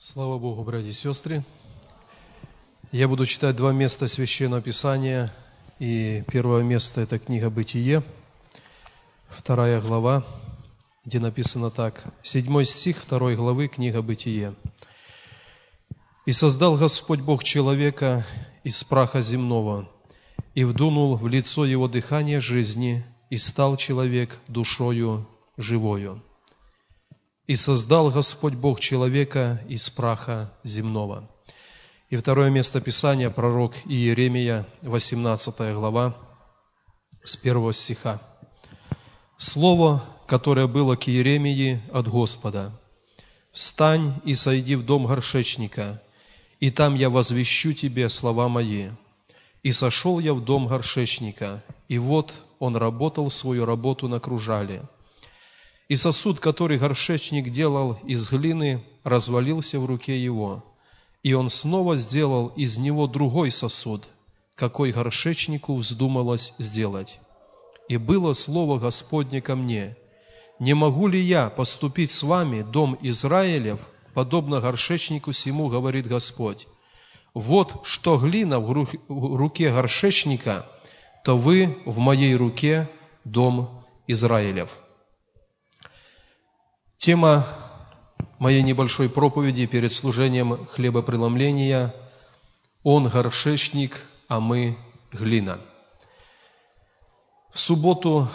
Слава Богу, братья и сестры. Я буду читать два места Священного Писания. И первое место – это книга «Бытие», вторая глава, где написано так. Седьмой стих второй главы, книга «Бытие». «И создал Господь Бог человека из праха земного, и вдунул в лицо его дыхание жизни, и стал человек душою живою» и создал Господь Бог человека из праха земного. И второе место Писания, пророк Иеремия, 18 глава, с первого стиха. Слово, которое было к Иеремии от Господа. «Встань и сойди в дом горшечника, и там я возвещу тебе слова мои». И сошел я в дом горшечника, и вот он работал свою работу на кружале – и сосуд, который горшечник делал из глины, развалился в руке его, и он снова сделал из него другой сосуд, какой горшечнику вздумалось сделать. И было слово Господне ко мне, «Не могу ли я поступить с вами, дом Израилев, подобно горшечнику сему, говорит Господь? Вот что глина в руке горшечника, то вы в моей руке, дом Израилев». Тема моей небольшой проповеди перед служением хлебопреломления «Он горшечник, а мы глина». В субботу,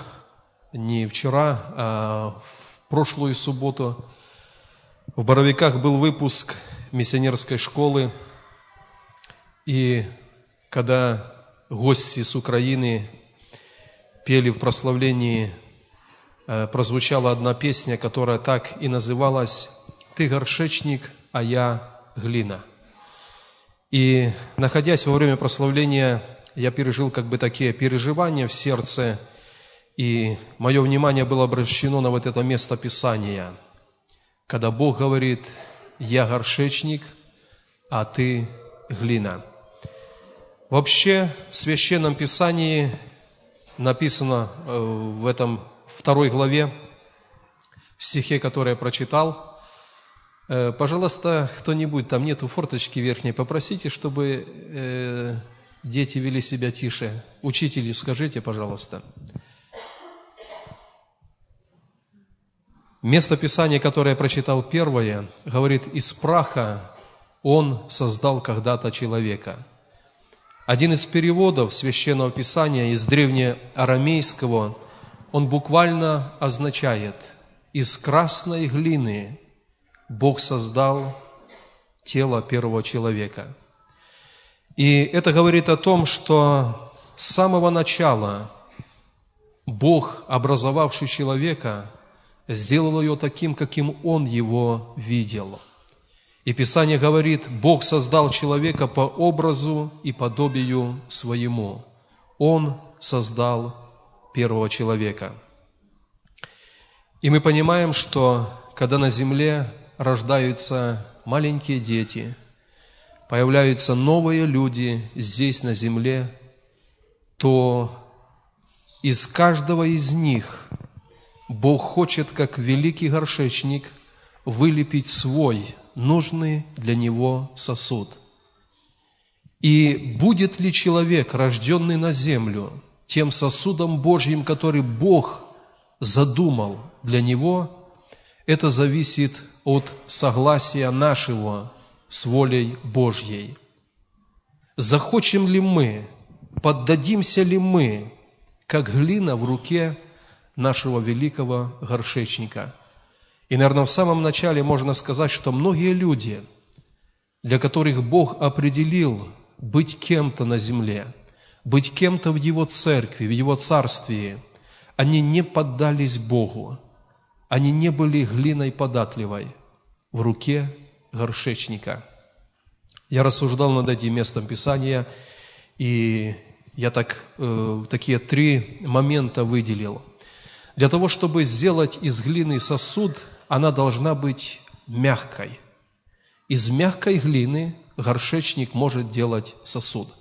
не вчера, а в прошлую субботу в Боровиках был выпуск миссионерской школы, и когда гости с Украины пели в прославлении прозвучала одна песня, которая так и называлась «Ты горшечник, а я глина». И находясь во время прославления, я пережил как бы такие переживания в сердце, и мое внимание было обращено на вот это место Писания, когда Бог говорит, «Я горшечник, а ты глина». Вообще в Священном Писании написано э, в этом второй главе, в стихе, который я прочитал. Э, пожалуйста, кто-нибудь, там нету форточки верхней, попросите, чтобы э, дети вели себя тише. Учителю скажите, пожалуйста. Место Писания, которое я прочитал первое, говорит, из праха Он создал когда-то человека. Один из переводов Священного Писания из древнеарамейского – он буквально означает «из красной глины Бог создал тело первого человека». И это говорит о том, что с самого начала Бог, образовавший человека, сделал ее таким, каким Он его видел. И Писание говорит, Бог создал человека по образу и подобию своему. Он создал первого человека. И мы понимаем, что когда на земле рождаются маленькие дети, появляются новые люди здесь на земле, то из каждого из них Бог хочет, как великий горшечник, вылепить свой нужный для него сосуд. И будет ли человек, рожденный на землю, тем сосудом Божьим, который Бог задумал для него, это зависит от согласия нашего с волей Божьей. Захочем ли мы, поддадимся ли мы, как глина в руке нашего великого горшечника. И, наверное, в самом начале можно сказать, что многие люди, для которых Бог определил быть кем-то на земле – быть кем-то в Его церкви, в Его царстве, они не поддались Богу, они не были глиной податливой в руке горшечника. Я рассуждал над этим местом Писания, и я так, э, такие три момента выделил. Для того, чтобы сделать из глины сосуд, она должна быть мягкой. Из мягкой глины горшечник может делать сосуд –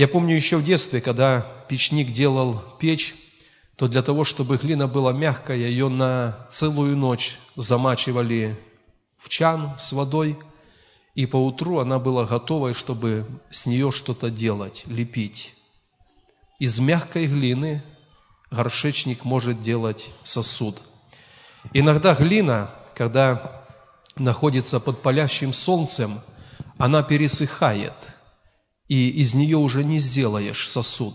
я помню еще в детстве, когда печник делал печь, то для того, чтобы глина была мягкая, ее на целую ночь замачивали в чан с водой, и поутру она была готовой, чтобы с нее что-то делать, лепить. Из мягкой глины горшечник может делать сосуд. Иногда глина, когда находится под палящим солнцем, она пересыхает, и из нее уже не сделаешь сосуд.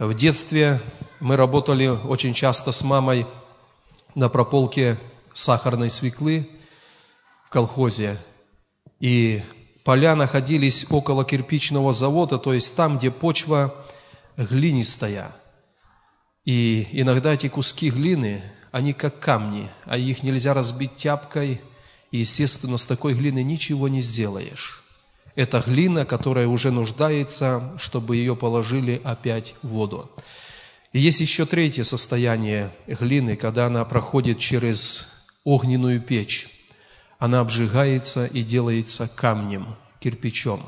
В детстве мы работали очень часто с мамой на прополке сахарной свеклы в колхозе, и поля находились около кирпичного завода, то есть там, где почва глинистая. И иногда эти куски глины, они как камни, а их нельзя разбить тяпкой, и, естественно, с такой глины ничего не сделаешь. Это глина, которая уже нуждается, чтобы ее положили опять в воду. И есть еще третье состояние глины, когда она проходит через огненную печь. Она обжигается и делается камнем, кирпичом.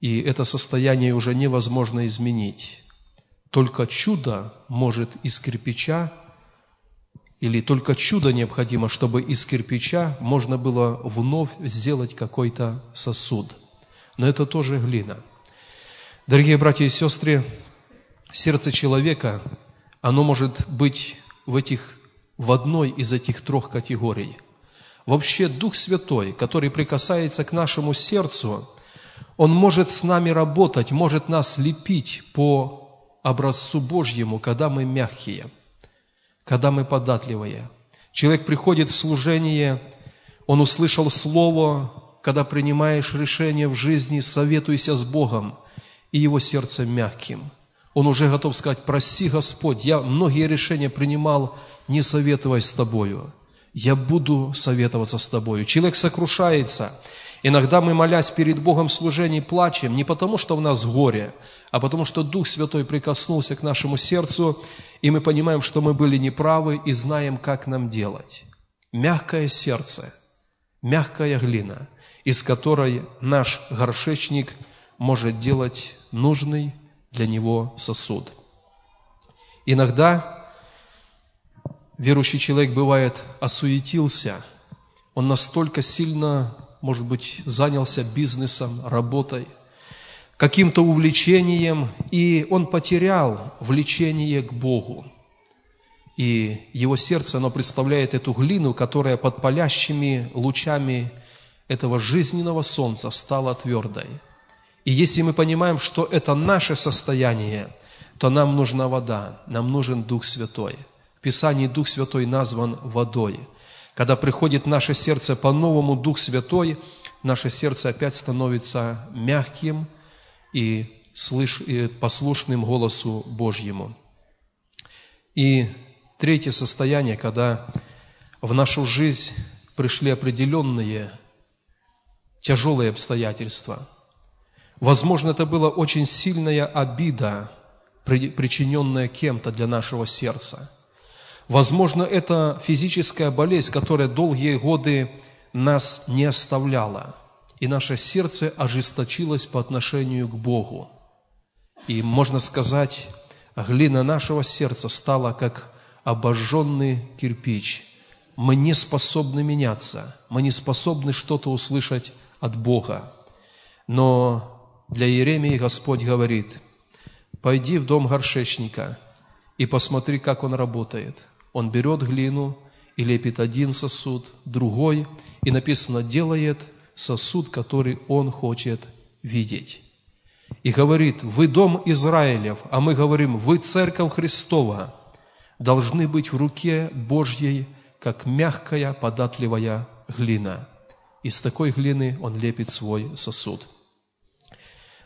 И это состояние уже невозможно изменить. Только чудо может из кирпича, или только чудо необходимо, чтобы из кирпича можно было вновь сделать какой-то сосуд. Но это тоже глина. Дорогие братья и сестры, сердце человека, оно может быть в, этих, в одной из этих трех категорий. Вообще Дух Святой, который прикасается к нашему сердцу, Он может с нами работать, может нас лепить по образцу Божьему, когда мы мягкие, когда мы податливые. Человек приходит в служение, он услышал Слово, когда принимаешь решение в жизни, советуйся с Богом, и его сердце мягким. Он уже готов сказать, прости, Господь, я многие решения принимал, не советуясь с Тобою. Я буду советоваться с Тобою. Человек сокрушается. Иногда мы, молясь перед Богом в служении, плачем не потому, что в нас горе, а потому что Дух Святой прикоснулся к нашему сердцу, и мы понимаем, что мы были неправы и знаем, как нам делать. Мягкое сердце, мягкая глина, из которой наш горшечник может делать нужный для него сосуд. Иногда верующий человек бывает осуетился, он настолько сильно, может быть, занялся бизнесом, работой – каким-то увлечением, и он потерял влечение к Богу. И его сердце, оно представляет эту глину, которая под палящими лучами этого жизненного солнца стала твердой. И если мы понимаем, что это наше состояние, то нам нужна вода, нам нужен Дух Святой. В Писании Дух Святой назван водой. Когда приходит наше сердце по-новому Дух Святой, наше сердце опять становится мягким, и, послушным голосу Божьему. И третье состояние, когда в нашу жизнь пришли определенные тяжелые обстоятельства. Возможно, это была очень сильная обида, причиненная кем-то для нашего сердца. Возможно, это физическая болезнь, которая долгие годы нас не оставляла и наше сердце ожесточилось по отношению к Богу. И можно сказать, глина нашего сердца стала как обожженный кирпич. Мы не способны меняться, мы не способны что-то услышать от Бога. Но для Иеремии Господь говорит, пойди в дом горшечника и посмотри, как он работает. Он берет глину и лепит один сосуд, другой, и написано, делает сосуд, который Он хочет видеть. И говорит, вы дом Израилев, а мы говорим, вы церковь Христова, должны быть в руке Божьей, как мягкая, податливая глина. Из такой глины Он лепит свой сосуд.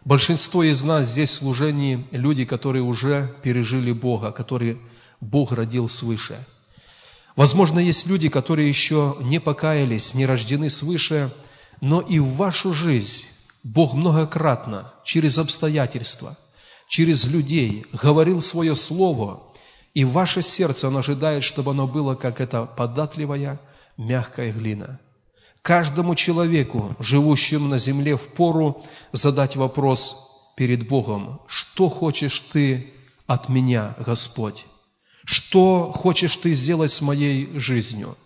Большинство из нас здесь в служении люди, которые уже пережили Бога, которые Бог родил свыше. Возможно, есть люди, которые еще не покаялись, не рождены свыше, но и в вашу жизнь Бог многократно через обстоятельства, через людей говорил свое слово, и ваше сердце, оно ожидает, чтобы оно было, как эта податливая, мягкая глина. Каждому человеку, живущему на земле, в пору задать вопрос перед Богом, что хочешь ты от меня, Господь? Что хочешь ты сделать с моей жизнью?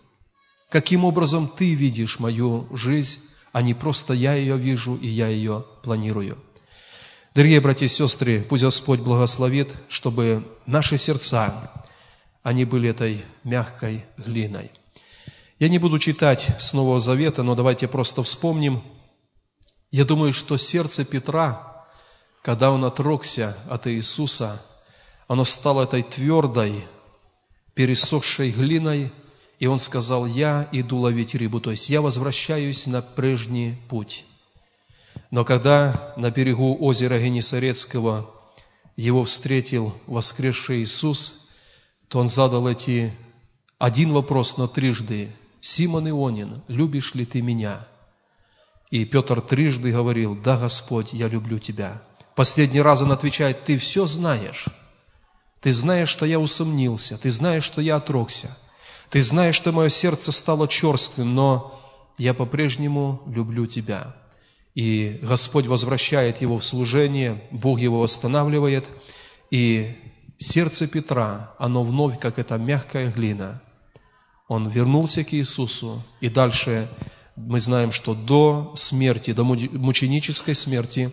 Каким образом ты видишь мою жизнь? а не просто я ее вижу и я ее планирую. Дорогие братья и сестры, пусть Господь благословит, чтобы наши сердца, они были этой мягкой глиной. Я не буду читать с Нового Завета, но давайте просто вспомним. Я думаю, что сердце Петра, когда он отрокся от Иисуса, оно стало этой твердой, пересохшей глиной, и он сказал, я иду ловить рыбу, то есть я возвращаюсь на прежний путь. Но когда на берегу озера Генесарецкого его встретил воскресший Иисус, то он задал эти один вопрос, но трижды. «Симон Ионин, любишь ли ты меня?» И Петр трижды говорил, «Да, Господь, я люблю тебя». Последний раз он отвечает, «Ты все знаешь». Ты знаешь, что я усомнился, ты знаешь, что я отрокся, ты знаешь, что мое сердце стало черствым, но я по-прежнему люблю тебя. И Господь возвращает его в служение, Бог его восстанавливает, и сердце Петра, оно вновь, как эта мягкая глина, он вернулся к Иисусу, и дальше мы знаем, что до смерти, до мученической смерти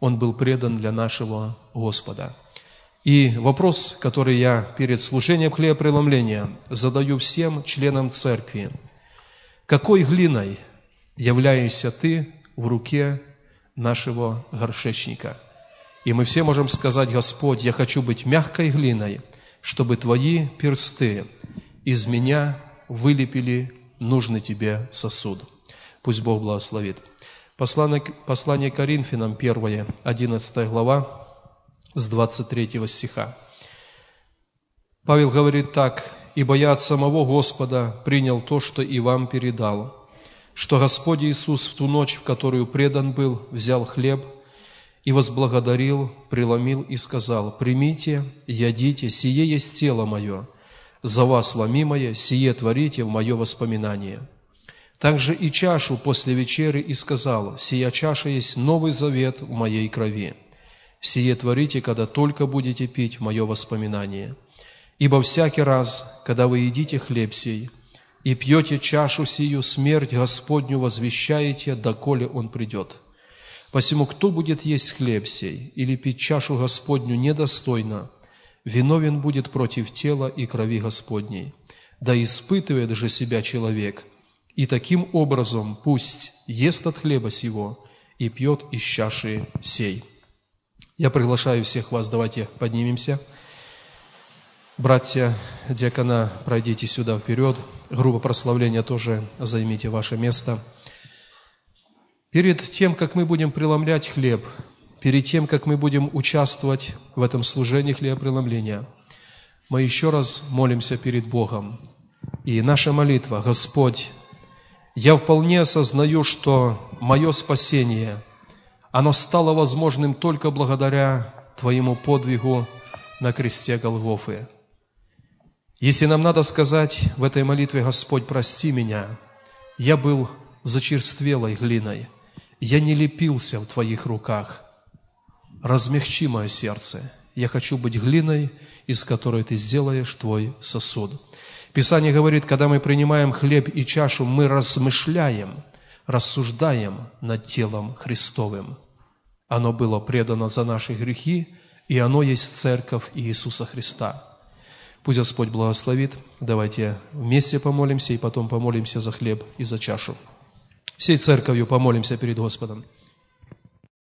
он был предан для нашего Господа. И вопрос, который я перед служением хлебопреломления задаю всем членам церкви. Какой глиной являешься ты в руке нашего горшечника? И мы все можем сказать, Господь, я хочу быть мягкой глиной, чтобы Твои персты из меня вылепили нужный Тебе сосуд. Пусть Бог благословит. Послание, послание Коринфянам, 1, 11 глава, с 23 стиха. Павел говорит так, «Ибо я от самого Господа принял то, что и вам передал, что Господь Иисус в ту ночь, в которую предан был, взял хлеб и возблагодарил, преломил и сказал, «Примите, ядите, сие есть тело мое, за вас ломимое, сие творите в мое воспоминание». Также и чашу после вечери и сказал, «Сия чаша есть новый завет в моей крови». Сие творите, когда только будете пить мое воспоминание. Ибо всякий раз, когда вы едите хлеб сей и пьете чашу сию, смерть Господню возвещаете, доколе Он придет. Посему, кто будет есть хлеб сей или пить чашу Господню недостойно, виновен будет против тела и крови Господней. Да испытывает же себя человек, и таким образом пусть ест от хлеба сего и пьет из чаши сей». Я приглашаю всех вас, давайте поднимемся. Братья диакона, пройдите сюда вперед. Группа прославления тоже займите ваше место. Перед тем, как мы будем преломлять хлеб, перед тем, как мы будем участвовать в этом служении хлебопреломления, мы еще раз молимся перед Богом. И наша молитва, Господь, я вполне осознаю, что мое спасение – оно стало возможным только благодаря Твоему подвигу на кресте Голгофы. Если нам надо сказать в этой молитве, Господь, прости меня, я был зачерствелой глиной, я не лепился в Твоих руках. Размягчи мое сердце. Я хочу быть глиной, из которой Ты сделаешь Твой сосуд. Писание говорит, когда мы принимаем хлеб и чашу, мы размышляем – рассуждаем над телом Христовым. Оно было предано за наши грехи, и оно есть церковь Иисуса Христа. Пусть Господь благословит. Давайте вместе помолимся и потом помолимся за хлеб и за чашу. Всей церковью помолимся перед Господом.